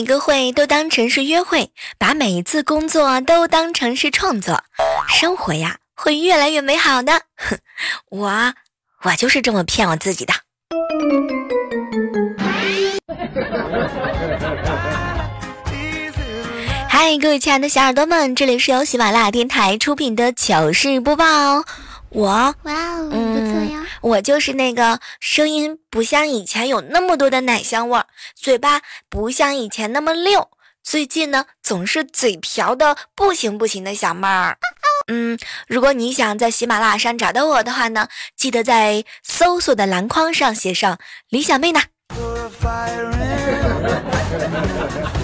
每个会都当成是约会，把每一次工作都当成是创作，生活呀会越来越美好的。哼，我我就是这么骗我自己的。嗨，各位亲爱的小耳朵们，这里是由喜马拉雅电台出品的糗事播报。我哇哦，不错呀！我就是那个声音不像以前有那么多的奶香味儿，嘴巴不像以前那么溜，最近呢总是嘴瓢的不行不行的小妹儿。嗯，如果你想在喜马拉雅上找到我的话呢，记得在搜索的栏框上写上李小妹呢。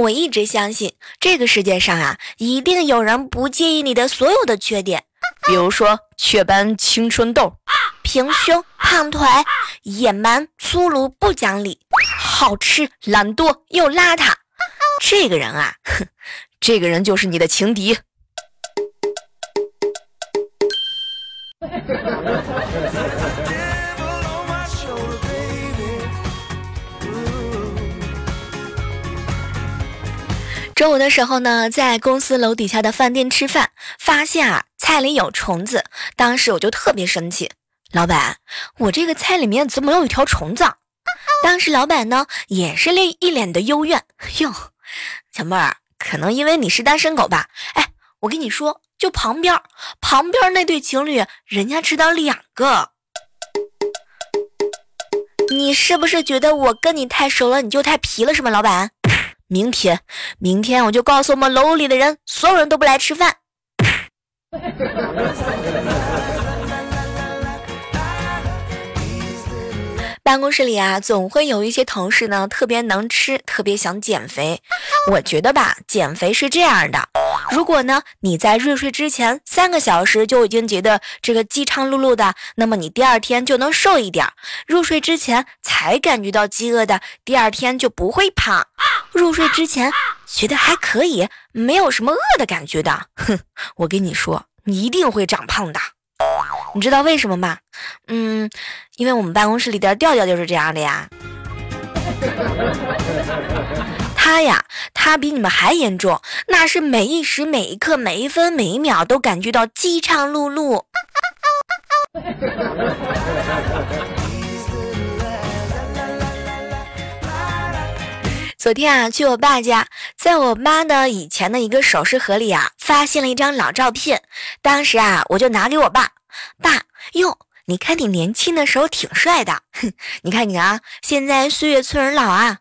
我一直相信，这个世界上啊，一定有人不介意你的所有的缺点，比如说雀斑、青春痘、平胸、胖腿、野蛮、粗鲁、不讲理、好吃、懒惰又邋遢。这个人啊，哼，这个人就是你的情敌。中午的时候呢，在公司楼底下的饭店吃饭，发现啊菜里有虫子，当时我就特别生气。老板，我这个菜里面怎么有一条虫子？当时老板呢也是那一脸的幽怨。哟，小妹儿，可能因为你是单身狗吧？哎，我跟你说，就旁边旁边那对情侣，人家吃到两个。你是不是觉得我跟你太熟了，你就太皮了是吗，老板？明天，明天我就告诉我们楼里的人，所有人都不来吃饭。办公室里啊，总会有一些同事呢，特别能吃，特别想减肥。我觉得吧，减肥是这样的：如果呢你在入睡之前三个小时就已经觉得这个饥肠辘辘的，那么你第二天就能瘦一点；入睡之前才感觉到饥饿的，第二天就不会胖；入睡之前觉得还可以，没有什么饿的感觉的，哼，我跟你说，你一定会长胖的。你知道为什么吗？嗯，因为我们办公室里的调调就是这样的呀。他呀，他比你们还严重，那是每一时每一刻每一分每一秒都感觉到饥肠辘辘。昨天啊，去我爸家，在我妈的以前的一个首饰盒里啊，发现了一张老照片。当时啊，我就拿给我爸，爸，哟，你看你年轻的时候挺帅的，哼，你看你啊，现在岁月催人老啊。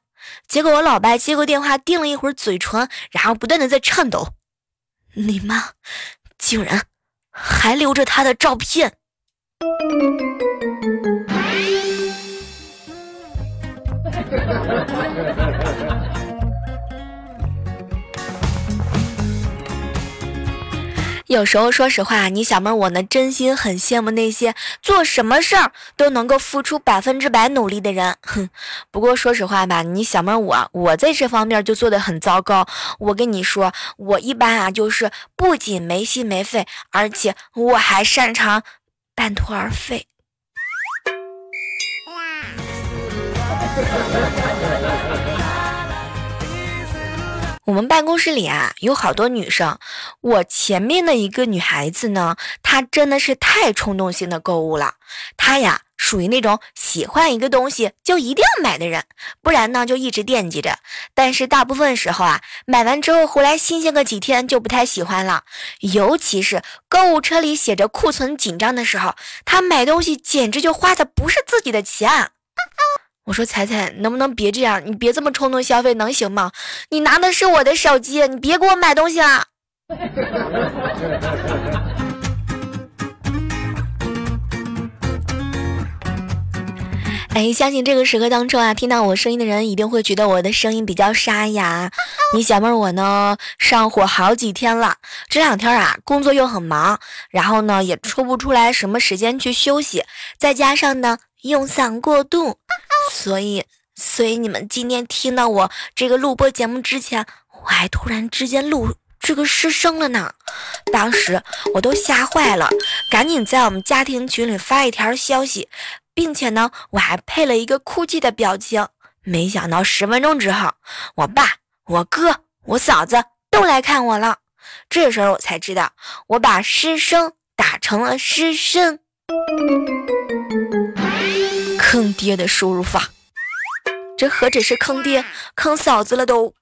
结果我老爸接过电话，定了一会儿嘴唇，然后不断的在颤抖。你妈竟然还留着他的照片。有时候，说实话，你小妹我呢，真心很羡慕那些做什么事儿都能够付出百分之百努力的人。哼，不过说实话吧，你小妹我，我在这方面就做的很糟糕。我跟你说，我一般啊，就是不仅没心没肺，而且我还擅长半途而废。我们办公室里啊有好多女生，我前面的一个女孩子呢，她真的是太冲动性的购物了。她呀属于那种喜欢一个东西就一定要买的人，不然呢就一直惦记着。但是大部分时候啊，买完之后回来新鲜个几天就不太喜欢了。尤其是购物车里写着库存紧张的时候，她买东西简直就花的不是自己的钱。我说彩彩，能不能别这样？你别这么冲动消费，能行吗？你拿的是我的手机，你别给我买东西了。哎，相信这个时刻当中啊，听到我声音的人一定会觉得我的声音比较沙哑。你小妹儿我呢，上火好几天了，这两天啊，工作又很忙，然后呢，也抽不出来什么时间去休息，再加上呢，用嗓过度，所以，所以你们今天听到我这个录播节目之前，我还突然之间录这个失声了呢，当时我都吓坏了，赶紧在我们家庭群里发一条消息。并且呢，我还配了一个哭泣的表情。没想到十分钟之后，我爸、我哥、我嫂子都来看我了。这时候我才知道，我把失声打成了失声，坑爹的输入法。这何止是坑爹，坑嫂子了都。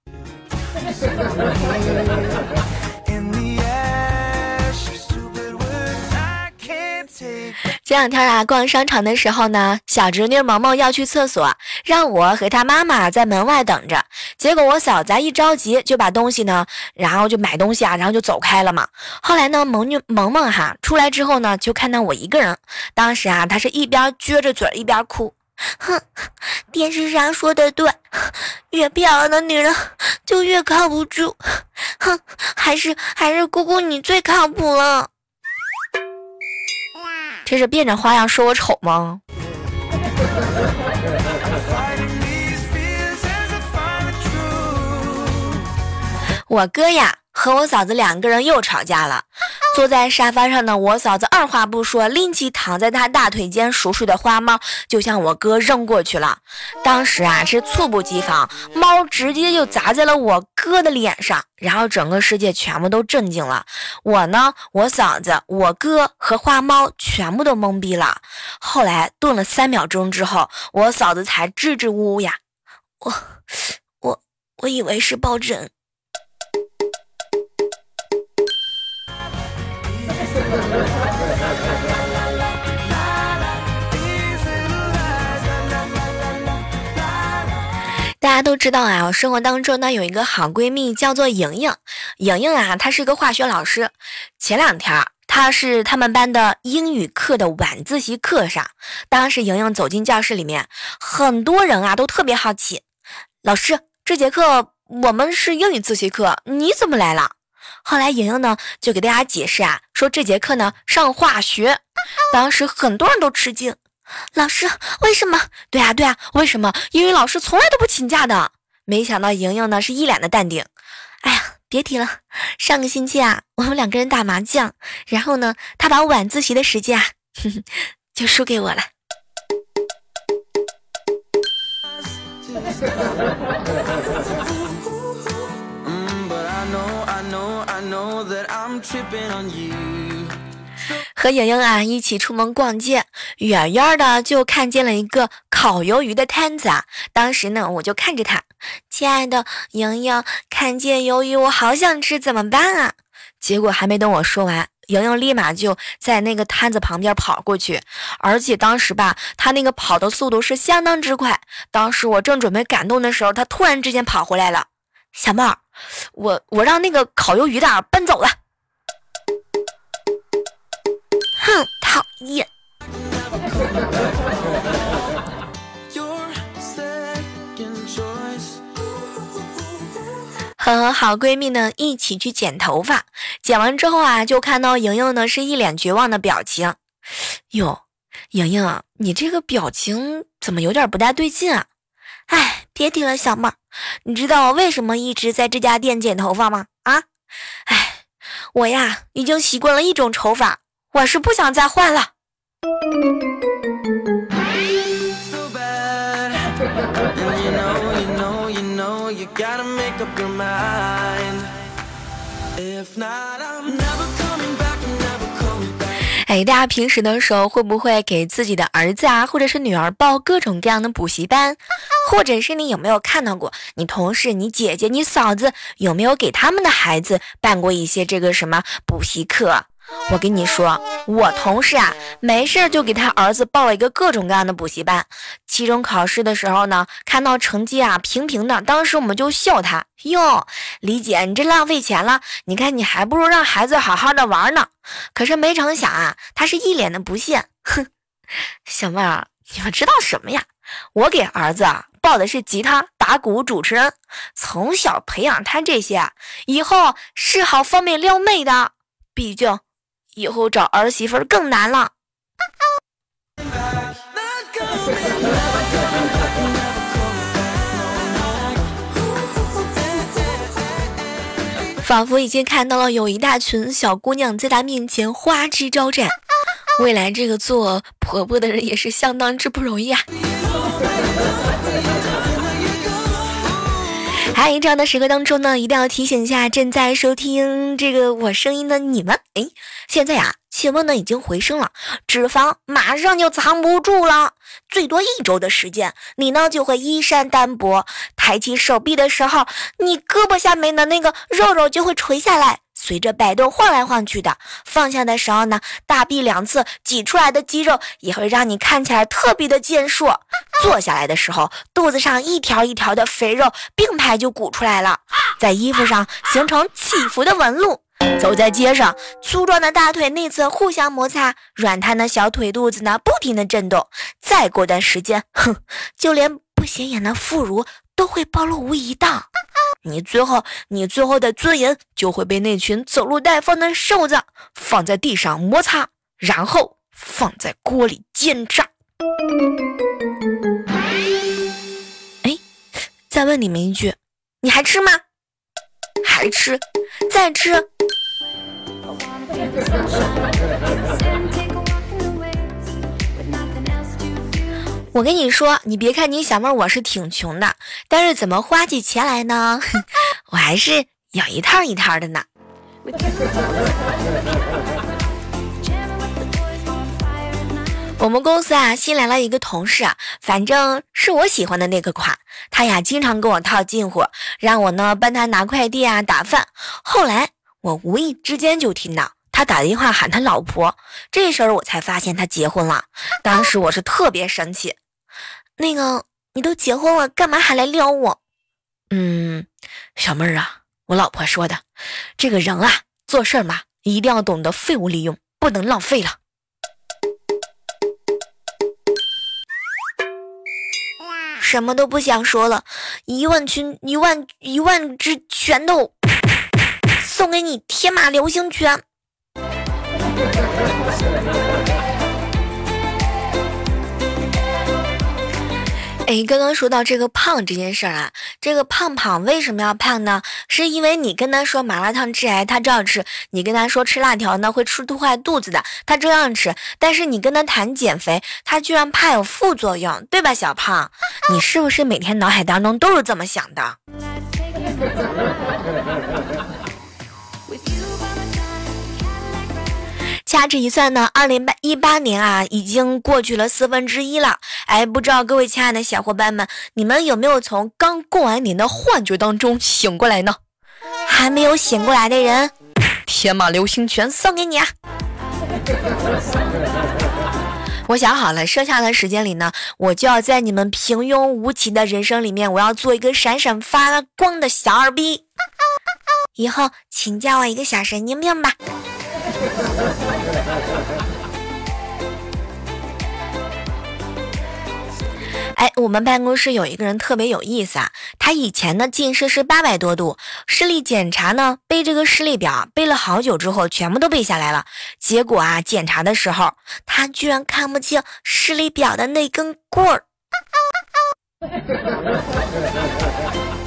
这两天啊，逛商场的时候呢，小侄女萌萌要去厕所，让我和她妈妈在门外等着。结果我嫂子一着急就把东西呢，然后就买东西啊，然后就走开了嘛。后来呢，萌女萌萌哈出来之后呢，就看到我一个人。当时啊，她是一边撅着嘴一边哭，哼，电视上说的对，越漂亮的女人就越靠不住，哼，还是还是姑姑你最靠谱了。这是变着花样说我丑吗？我哥呀，和我嫂子两个人又吵架了。坐在沙发上呢，我嫂子二话不说，拎起躺在她大腿间熟睡的花猫，就向我哥扔过去了。当时啊，是猝不及防，猫直接就砸在了我哥的脸上，然后整个世界全部都震惊了。我呢，我嫂子、我哥和花猫全部都懵逼了。后来顿了三秒钟之后，我嫂子才支支吾吾呀，我、我、我以为是抱枕。大家都知道啊，我生活当中呢有一个好闺蜜叫做莹莹。莹莹啊，她是一个化学老师。前两天，她是他们班的英语课的晚自习课上，当时莹莹走进教室里面，很多人啊都特别好奇，老师这节课我们是英语自习课，你怎么来了？后来莹莹呢就给大家解释啊，说这节课呢上化学。当时很多人都吃惊，老师为什么？对啊对啊，为什么？英语老师从来都不请假的。没想到莹莹呢是一脸的淡定。哎呀，别提了，上个星期啊，我们两个人打麻将，然后呢，他把晚自习的时间啊，就输给我了。和莹莹啊一起出门逛街，远远的就看见了一个烤鱿鱼的摊子啊。当时呢，我就看着他，亲爱的莹莹，看见鱿鱼我好想吃，怎么办啊？结果还没等我说完，莹莹立马就在那个摊子旁边跑过去，而且当时吧，她那个跑的速度是相当之快。当时我正准备感动的时候，她突然之间跑回来了，小帽，我我让那个烤鱿鱼的搬走了。哼，讨厌！和好闺蜜呢一起去剪头发，剪完之后啊，就看到莹莹呢是一脸绝望的表情。哟，莹莹，你这个表情怎么有点不大对劲啊？哎，别提了，小妹儿，你知道我为什么一直在这家店剪头发吗？啊，哎，我呀已经习惯了一种丑法。我是不想再换了。If not 哎，大家平时的时候会不会给自己的儿子啊，或者是女儿报各种各样的补习班？或者是你有没有看到过你同事、你姐姐、你嫂子有没有给他们的孩子办过一些这个什么补习课？我跟你说，我同事啊，没事就给他儿子报了一个各种各样的补习班。期中考试的时候呢，看到成绩啊平平的，当时我们就笑他哟，李姐你这浪费钱了，你看你还不如让孩子好好的玩呢。可是没成想啊，他是一脸的不屑，哼，小妹儿，你们知道什么呀？我给儿子啊报的是吉他、打鼓、主持人，从小培养他这些，以后是好方便撩妹的。毕竟以后找儿媳妇更难了。仿佛已经看到了有一大群小姑娘在他面前花枝招展，未来这个做婆婆的人也是相当之不容易啊！还有这样的时刻当中呢，一定要提醒一下正在收听这个我声音的你们，哎，现在呀。气温呢已经回升了，脂肪马上就藏不住了。最多一周的时间，你呢就会衣衫单薄。抬起手臂的时候，你胳膊下面的那个肉肉就会垂下来，随着摆动晃来晃去的。放下的时候呢，大臂两侧挤出来的肌肉也会让你看起来特别的健硕。坐下来的时候，肚子上一条一条的肥肉并排就鼓出来了，在衣服上形成起伏的纹路。走在街上，粗壮的大腿内侧互相摩擦，软瘫的小腿肚子呢不停的震动。再过段时间，哼，就连不显眼的副乳都会暴露无遗的。你最后，你最后的尊严就会被那群走路带风的瘦子放在地上摩擦，然后放在锅里煎炸。哎，再问你们一句，你还吃吗？还吃？再吃？我跟你说，你别看你小妹我是挺穷的，但是怎么花起钱来呢？我还是有一套一套的呢。我们公司啊，新来了一个同事啊，反正是我喜欢的那个款。他呀，经常跟我套近乎，让我呢帮他拿快递啊、打饭。后来我无意之间就听到。他打电话喊他老婆，这时候我才发现他结婚了。当时我是特别生气，那个你都结婚了，干嘛还来撩我？嗯，小妹儿啊，我老婆说的，这个人啊，做事嘛，一定要懂得废物利用，不能浪费了。什么都不想说了，一万群一万一万只拳头，送给你天马流星拳。哎，刚刚说到这个胖这件事儿啊，这个胖胖为什么要胖呢？是因为你跟他说麻辣烫致癌，他照吃；你跟他说吃辣条呢会吃吐坏肚子的，他照样吃。但是你跟他谈减肥，他居然怕有副作用，对吧，小胖？你是不是每天脑海当中都是这么想的？掐指一算呢，二零一八年啊，已经过去了四分之一了。哎，不知道各位亲爱的小伙伴们，你们有没有从刚过完年的幻觉当中醒过来呢？还没有醒过来的人，天马流星拳送给你啊！我想好了，剩下的时间里呢，我就要在你们平庸无奇的人生里面，我要做一个闪闪发光的小二逼。以后请叫我一个小神经病吧。哎，我们办公室有一个人特别有意思啊，他以前呢近视是八百多度，视力检查呢背这个视力表背了好久之后全部都背下来了，结果啊检查的时候他居然看不清视力表的那根棍儿。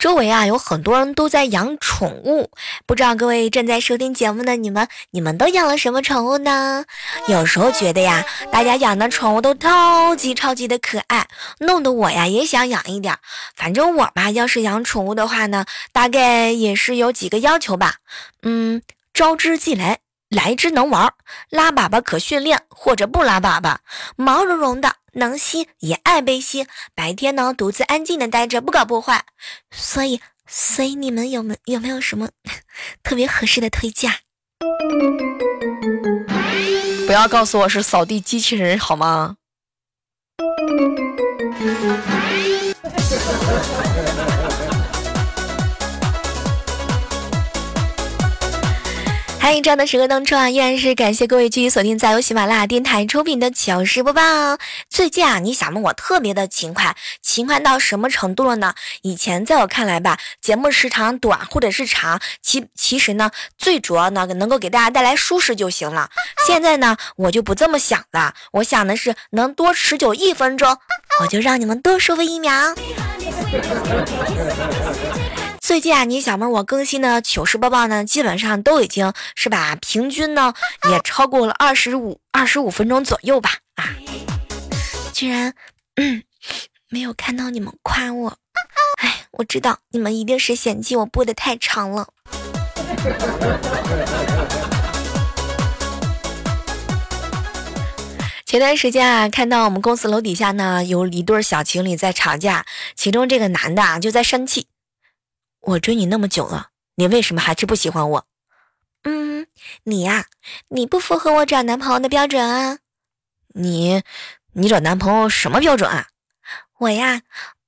周围啊有很多人都在养宠物，不知道各位正在收听节目的你们，你们都养了什么宠物呢？有时候觉得呀，大家养的宠物都超级超级的可爱，弄得我呀也想养一点。反正我吧，要是养宠物的话呢，大概也是有几个要求吧。嗯，招之即来。来之能玩，拉粑粑可训练，或者不拉粑粑，毛茸茸的，能吸也爱被吸。白天呢，独自安静的待着，不搞破坏。所以，所以你们有没有没有什么 特别合适的推荐？不要告诉我是扫地机器人好吗？欢迎这样的时刻当中啊，依然是感谢各位继续锁定在由喜马拉雅电台出品的糗事播报。最近啊，你小妹我特别的勤快，勤快到什么程度了呢？以前在我看来吧，节目时长短或者是长，其 其实呢，最主要呢能够给大家带来舒适就行了。现在呢，我就不这么想了，我想的是能多持久一分钟，我就让你们多舒服一秒。最近啊，你小妹我更新的糗事播报呢，基本上都已经是吧，平均呢也超过了二十五二十五分钟左右吧。啊，居然嗯没有看到你们夸我，哎，我知道你们一定是嫌弃我播的太长了。前段时间啊，看到我们公司楼底下呢有一对小情侣在吵架，其中这个男的啊就在生气。我追你那么久了，你为什么还是不喜欢我？嗯，你呀，你不符合我找男朋友的标准啊。你，你找男朋友什么标准啊？我呀。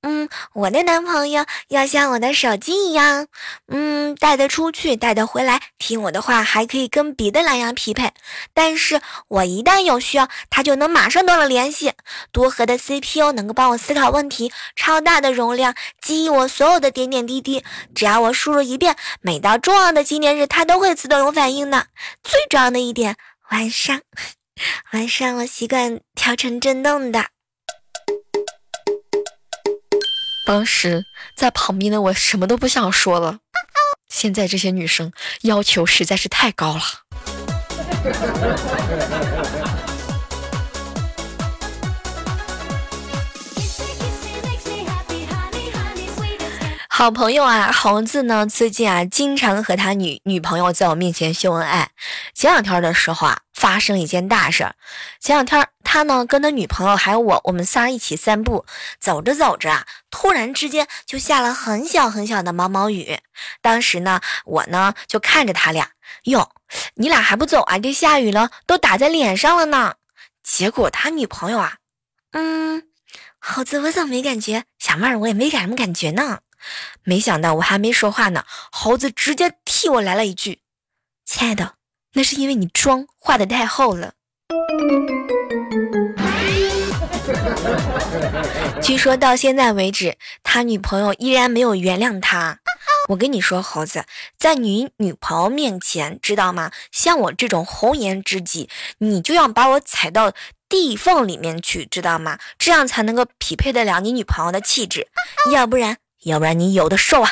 嗯，我的男朋友要像我的手机一样，嗯，带得出去，带得回来，听我的话，还可以跟别的蓝牙匹配。但是我一旦有需要，他就能马上断了联系。多核的 CPU 能够帮我思考问题，超大的容量记忆我所有的点点滴滴，只要我输入一遍，每到重要的纪念日，它都会自动有反应的。最重要的一点，晚上，晚上我习惯调成震动的。当时在旁边的我什么都不想说了。现在这些女生要求实在是太高了。好朋友啊，猴子呢？最近啊，经常和他女女朋友在我面前秀恩爱。前两天的时候啊。发生一件大事儿，前两天他呢跟他女朋友还有我，我们仨一起散步，走着走着啊，突然之间就下了很小很小的毛毛雨。当时呢，我呢就看着他俩，哟，你俩还不走啊？这下雨了，都打在脸上了呢。结果他女朋友啊，嗯，猴子我怎么没感觉？小妹儿我也没什么感觉呢。没想到我还没说话呢，猴子直接替我来了一句：“亲爱的。”那是因为你妆画的太厚了。据说到现在为止，他女朋友依然没有原谅他。我跟你说，猴子，在你女朋友面前，知道吗？像我这种红颜知己，你就要把我踩到地缝里面去，知道吗？这样才能够匹配得了你女朋友的气质，要不然，要不然你有的受啊。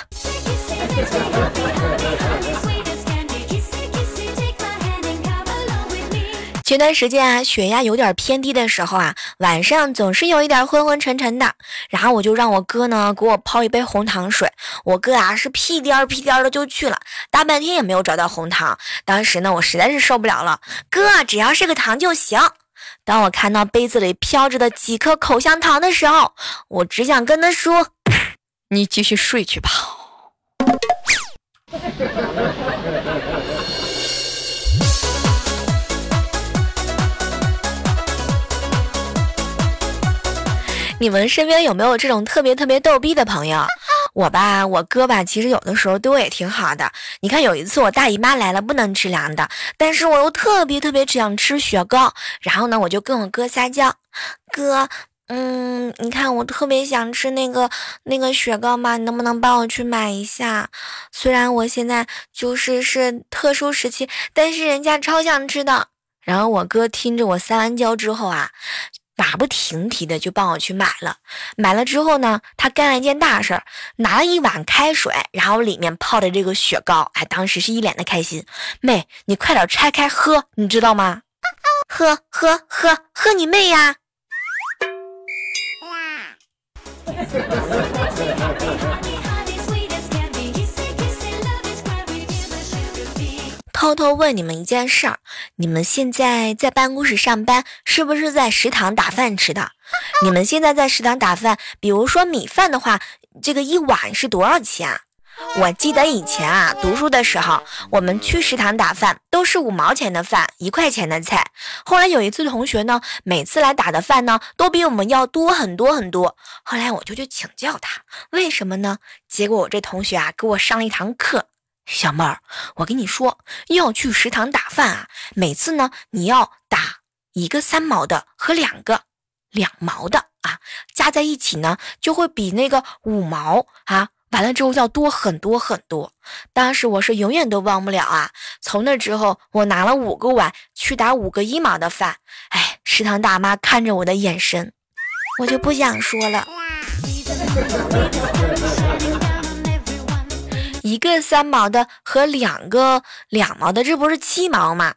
前段时间啊，血压有点偏低的时候啊，晚上总是有一点昏昏沉沉的。然后我就让我哥呢给我泡一杯红糖水。我哥啊是屁颠儿屁颠儿的就去了，大半天也没有找到红糖。当时呢，我实在是受不了了，哥只要是个糖就行。当我看到杯子里飘着的几颗口香糖的时候，我只想跟他说：“你继续睡去吧。”你们身边有没有这种特别特别逗逼的朋友？我吧，我哥吧，其实有的时候对我也挺好的。你看有一次我大姨妈来了，不能吃凉的，但是我又特别特别想吃雪糕，然后呢，我就跟我哥撒娇，哥，嗯，你看我特别想吃那个那个雪糕嘛，你能不能帮我去买一下？虽然我现在就是是特殊时期，但是人家超想吃的。然后我哥听着我撒完娇之后啊。马不停蹄的就帮我去买了，买了之后呢，他干了一件大事儿，拿了一碗开水，然后里面泡的这个雪糕，哎，当时是一脸的开心。妹，你快点拆开喝，你知道吗？喝喝喝喝你妹呀！偷偷问你们一件事儿：你们现在在办公室上班，是不是在食堂打饭吃的？你们现在在食堂打饭，比如说米饭的话，这个一碗是多少钱？我记得以前啊，读书的时候，我们去食堂打饭都是五毛钱的饭，一块钱的菜。后来有一次同学呢，每次来打的饭呢，都比我们要多很多很多。后来我就去请教他，为什么呢？结果我这同学啊，给我上了一堂课。小妹儿，我跟你说，要去食堂打饭啊，每次呢你要打一个三毛的和两个两毛的啊，加在一起呢就会比那个五毛啊，完了之后要多很多很多。当时我是永远都忘不了啊。从那之后，我拿了五个碗去打五个一毛的饭，哎，食堂大妈看着我的眼神，我就不想说了。一个三毛的和两个两毛的，这不是七毛吗？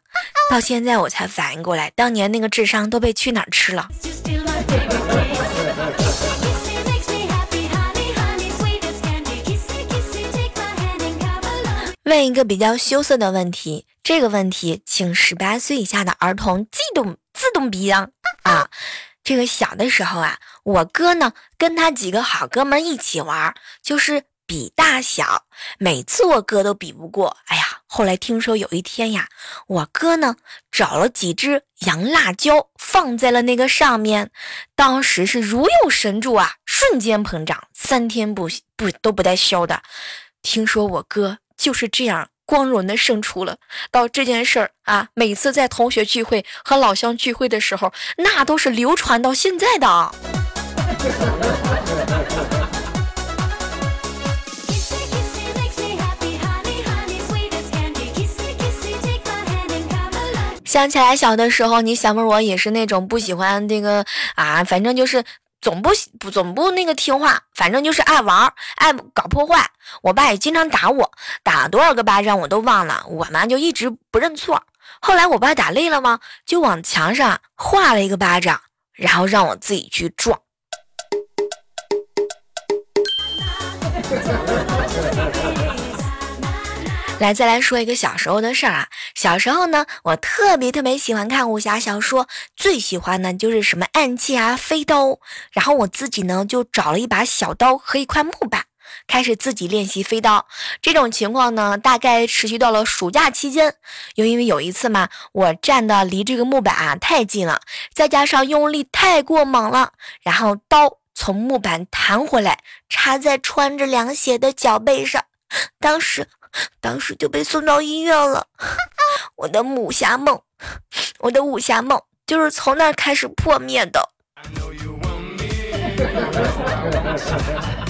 到现在我才反应过来，当年那个智商都被去哪儿吃了。问一个比较羞涩的问题，这个问题请十八岁以下的儿童自动自动闭上啊！这个小的时候啊，我哥呢跟他几个好哥们一起玩，就是。比大小，每次我哥都比不过。哎呀，后来听说有一天呀，我哥呢找了几只洋辣椒放在了那个上面，当时是如有神助啊，瞬间膨胀，三天不不都不带消的。听说我哥就是这样光荣的胜出了。到这件事儿啊，每次在同学聚会和老乡聚会的时候，那都是流传到现在的。想起来小的时候，你小妹我也是那种不喜欢这个啊，反正就是总不不总不那个听话，反正就是爱玩爱搞破坏。我爸也经常打我，打了多少个巴掌我都忘了，我妈就一直不认错。后来我爸打累了吗，就往墙上画了一个巴掌，然后让我自己去撞。来，再来说一个小时候的事儿啊。小时候呢，我特别特别喜欢看武侠小说，最喜欢的就是什么暗器啊、飞刀。然后我自己呢，就找了一把小刀和一块木板，开始自己练习飞刀。这种情况呢，大概持续到了暑假期间。又因为有一次嘛，我站的离这个木板啊太近了，再加上用力太过猛了，然后刀从木板弹回来，插在穿着凉鞋的脚背上，当时。当时就被送到医院了。我的武侠梦，我的武侠梦就是从那儿开始破灭的。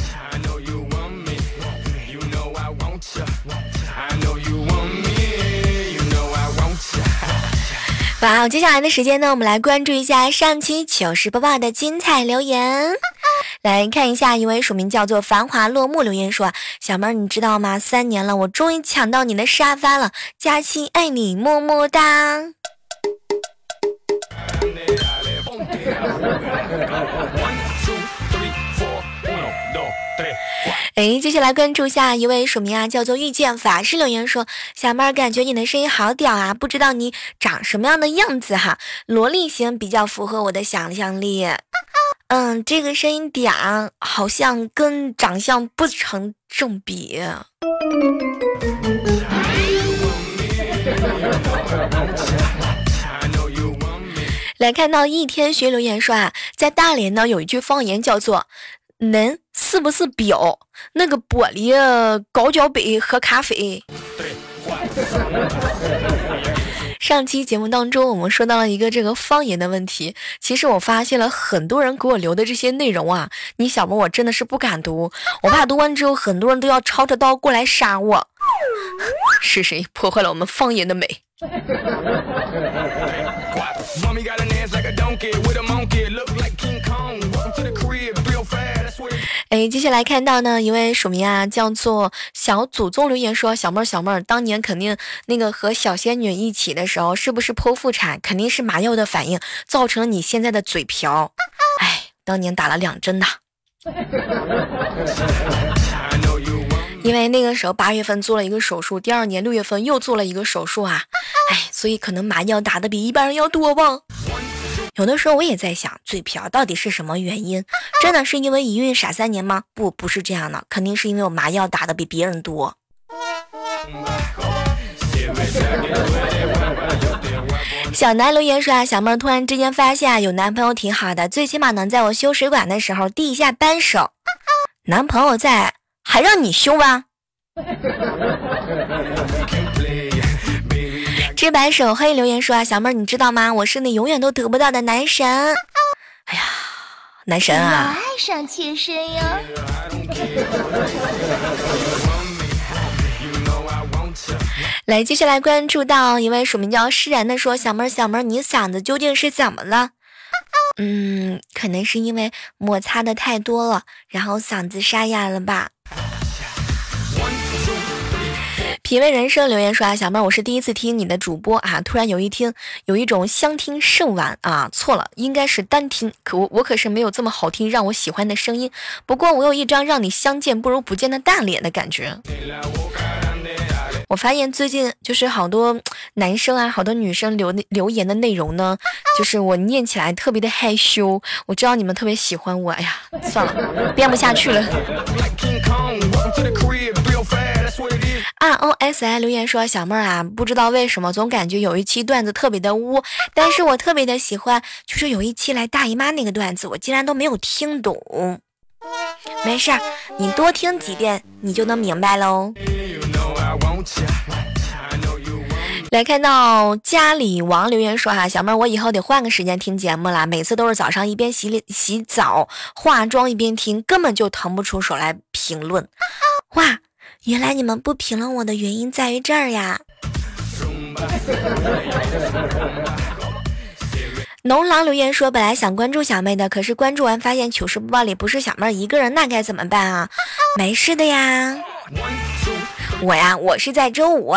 好，接下来的时间呢，我们来关注一下上期糗事播报的精彩留言。来看一下，一位署名叫做“繁华落幕”留言说：“小妹儿，你知道吗？三年了，我终于抢到你的沙发了，佳期爱你，么么哒。”哎，接下来关注下一位署名啊，叫做遇见法师留言说：“小妹儿，感觉你的声音好屌啊，不知道你长什么样的样子哈？萝莉型比较符合我的想象力。嗯，这个声音嗲，好像跟长相不成正比。”来看到一天学留言说啊，在大连呢有一句方言叫做。能是不是表那个玻璃高脚杯喝咖啡？上期节目当中，我们说到了一个这个方言的问题。其实我发现了很多人给我留的这些内容啊，你小萌我真的是不敢读，我怕读完之后很多人都要抄着刀过来杀我。是谁破坏了我们方言的美？哎，接下来看到呢，一位署名啊，叫做小祖宗留言说：“小妹儿，小妹儿，当年肯定那个和小仙女一起的时候，是不是剖腹产？肯定是麻药的反应造成了你现在的嘴瓢。哎，当年打了两针呐。因为那个时候八月份做了一个手术，第二年六月份又做了一个手术啊。哎，所以可能麻药打的比一般人要多吧。”有的时候我也在想，嘴瓢到底是什么原因？真的是因为一孕傻三年吗？不，不是这样的，肯定是因为我麻药打的比别人多。小南留言说啊，小妹儿突然之间发现有男朋友挺好的，最起码能在我修水管的时候递一下扳手。男朋友在，还让你修吗？诗白手黑留言说啊，小妹儿你知道吗？我是你永远都得不到的男神。哎呀，男神啊！爱上妾身哟！来，接下来关注到一位署名叫诗然的说，小妹儿小妹儿，你嗓子究竟是怎么了？嗯，可能是因为摩擦的太多了，然后嗓子沙哑了吧。品味人生留言说啊，小妹儿，我是第一次听你的主播啊，突然有一听有一种相听甚晚啊，错了，应该是单听。可我我可是没有这么好听让我喜欢的声音，不过我有一张让你相见不如不见的大脸的感觉。我发现最近就是好多男生啊，好多女生留留言的内容呢，就是我念起来特别的害羞。我知道你们特别喜欢我，哎呀，算了，编不下去了。R O S I 留言说：“小妹儿啊，不知道为什么总感觉有一期段子特别的污，但是我特别的喜欢，就是有一期来大姨妈那个段子，我竟然都没有听懂。没事儿，你多听几遍，你就能明白喽。”来看到家里王留言说：“哈，小妹儿，我以后得换个时间听节目了，每次都是早上一边洗脸洗澡化妆一边听，根本就腾不出手来评论。哇！”原来你们不评论我的原因在于这儿呀！农狼留言说：“本来想关注小妹的，可是关注完发现糗事播报里不是小妹一个人，那该怎么办啊？”没事的呀，我呀，我是在周五。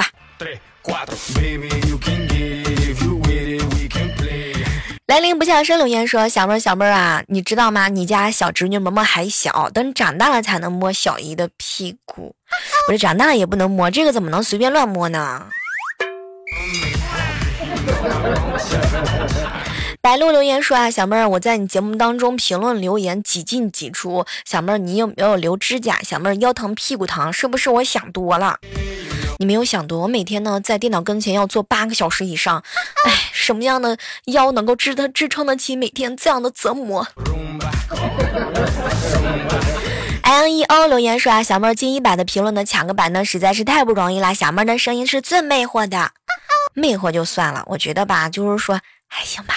来临不笑生留言说：“小妹儿，小妹儿啊，你知道吗？你家小侄女萌萌还小，等长大了才能摸小姨的屁股。我这长大了也不能摸，这个怎么能随便乱摸呢？”白鹿留言说：“啊，小妹儿，我在你节目当中评论留言几进几出。小妹儿，你有没有留指甲？小妹儿腰疼屁股疼，是不是我想多了？”你没有想多，我每天呢在电脑跟前要坐八个小时以上，哎，什么样的腰能够支得支撑得起每天这样的折磨？L E O 留言说啊，小妹儿进一百的评论呢抢个版呢，实在是太不容易了。小妹儿的声音是最魅惑的，魅惑就算了，我觉得吧，就是说还行吧。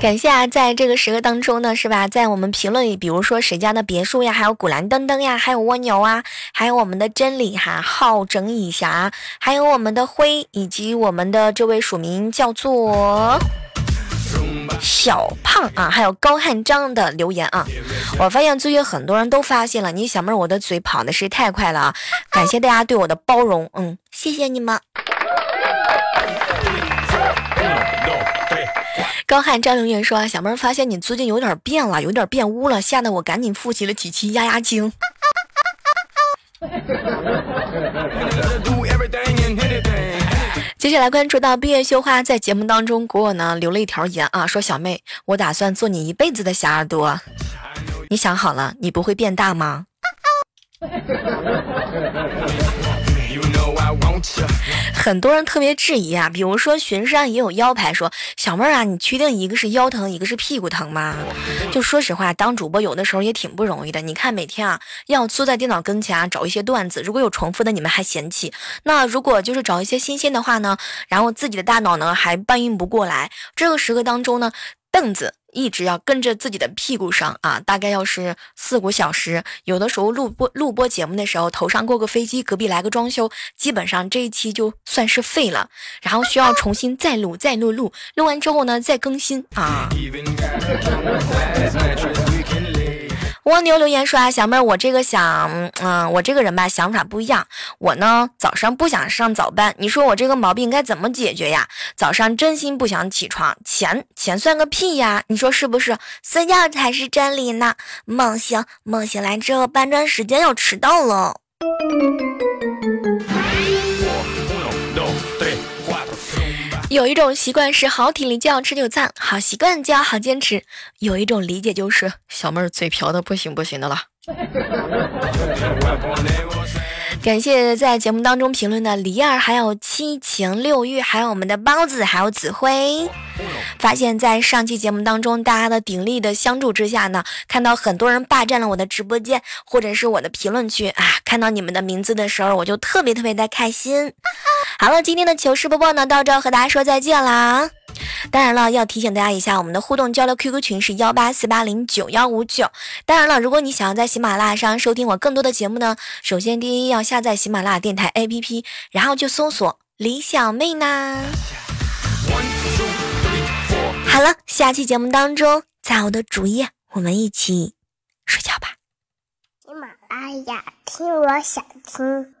感谢啊，在这个时刻当中呢，是吧？在我们评论里，比如说谁家的别墅呀，还有古兰登登呀，还有蜗牛啊，还有我们的真理哈，好整以暇，还有我们的灰，以及我们的这位署名叫做小胖啊，还有高汉章的留言啊，我发现最近很多人都发现了，你小妹儿我的嘴跑的是太快了啊！感谢大家对我的包容，嗯，谢谢你们。高汉张留言说：“小妹儿发现你最近有点变了，有点变污了，吓得我赶紧复习了几期压压惊。”接下来关注到毕业绣花在节目当中给我呢留了一条言啊，说小妹，我打算做你一辈子的小耳朵，你想好了，你不会变大吗？很多人特别质疑啊，比如说巡山也有腰牌说小妹儿啊，你确定一个是腰疼，一个是屁股疼吗？就说实话，当主播有的时候也挺不容易的。你看每天啊，要坐在电脑跟前啊，找一些段子，如果有重复的，你们还嫌弃；那如果就是找一些新鲜的话呢，然后自己的大脑呢还搬运不过来。这个时刻当中呢，凳子。一直要跟着自己的屁股上啊，大概要是四五小时。有的时候录播录播节目的时候，头上过个飞机，隔壁来个装修，基本上这一期就算是废了。然后需要重新再录，再录录，录完之后呢再更新啊。蜗牛留言说啊，小妹儿，我这个想，嗯，我这个人吧，想法不一样。我呢，早上不想上早班，你说我这个毛病该怎么解决呀？早上真心不想起床，钱钱算个屁呀！你说是不是？睡觉才是真理呢。梦醒梦醒来之后，搬砖时间要迟到了。有一种习惯是好体力就要吃就餐，好习惯就要好坚持。有一种理解就是小妹儿嘴瓢的不行不行的了。感谢在节目当中评论的梨儿，还有七情六欲，还有我们的包子，还有紫辉。发现，在上期节目当中，大家的鼎力的相助之下呢，看到很多人霸占了我的直播间，或者是我的评论区啊，看到你们的名字的时候，我就特别特别的开心。好了，今天的糗事播报呢，到这儿和大家说再见啦。当然了，要提醒大家一下，我们的互动交流 QQ 群是幺八四八零九幺五九。当然了，如果你想要在喜马拉雅上收听我更多的节目呢，首先第一要下载喜马拉雅电台 APP，然后就搜索李小妹呢。好了，下期节目当中，在我的主页，我们一起睡觉吧。喜马拉雅听，我想听。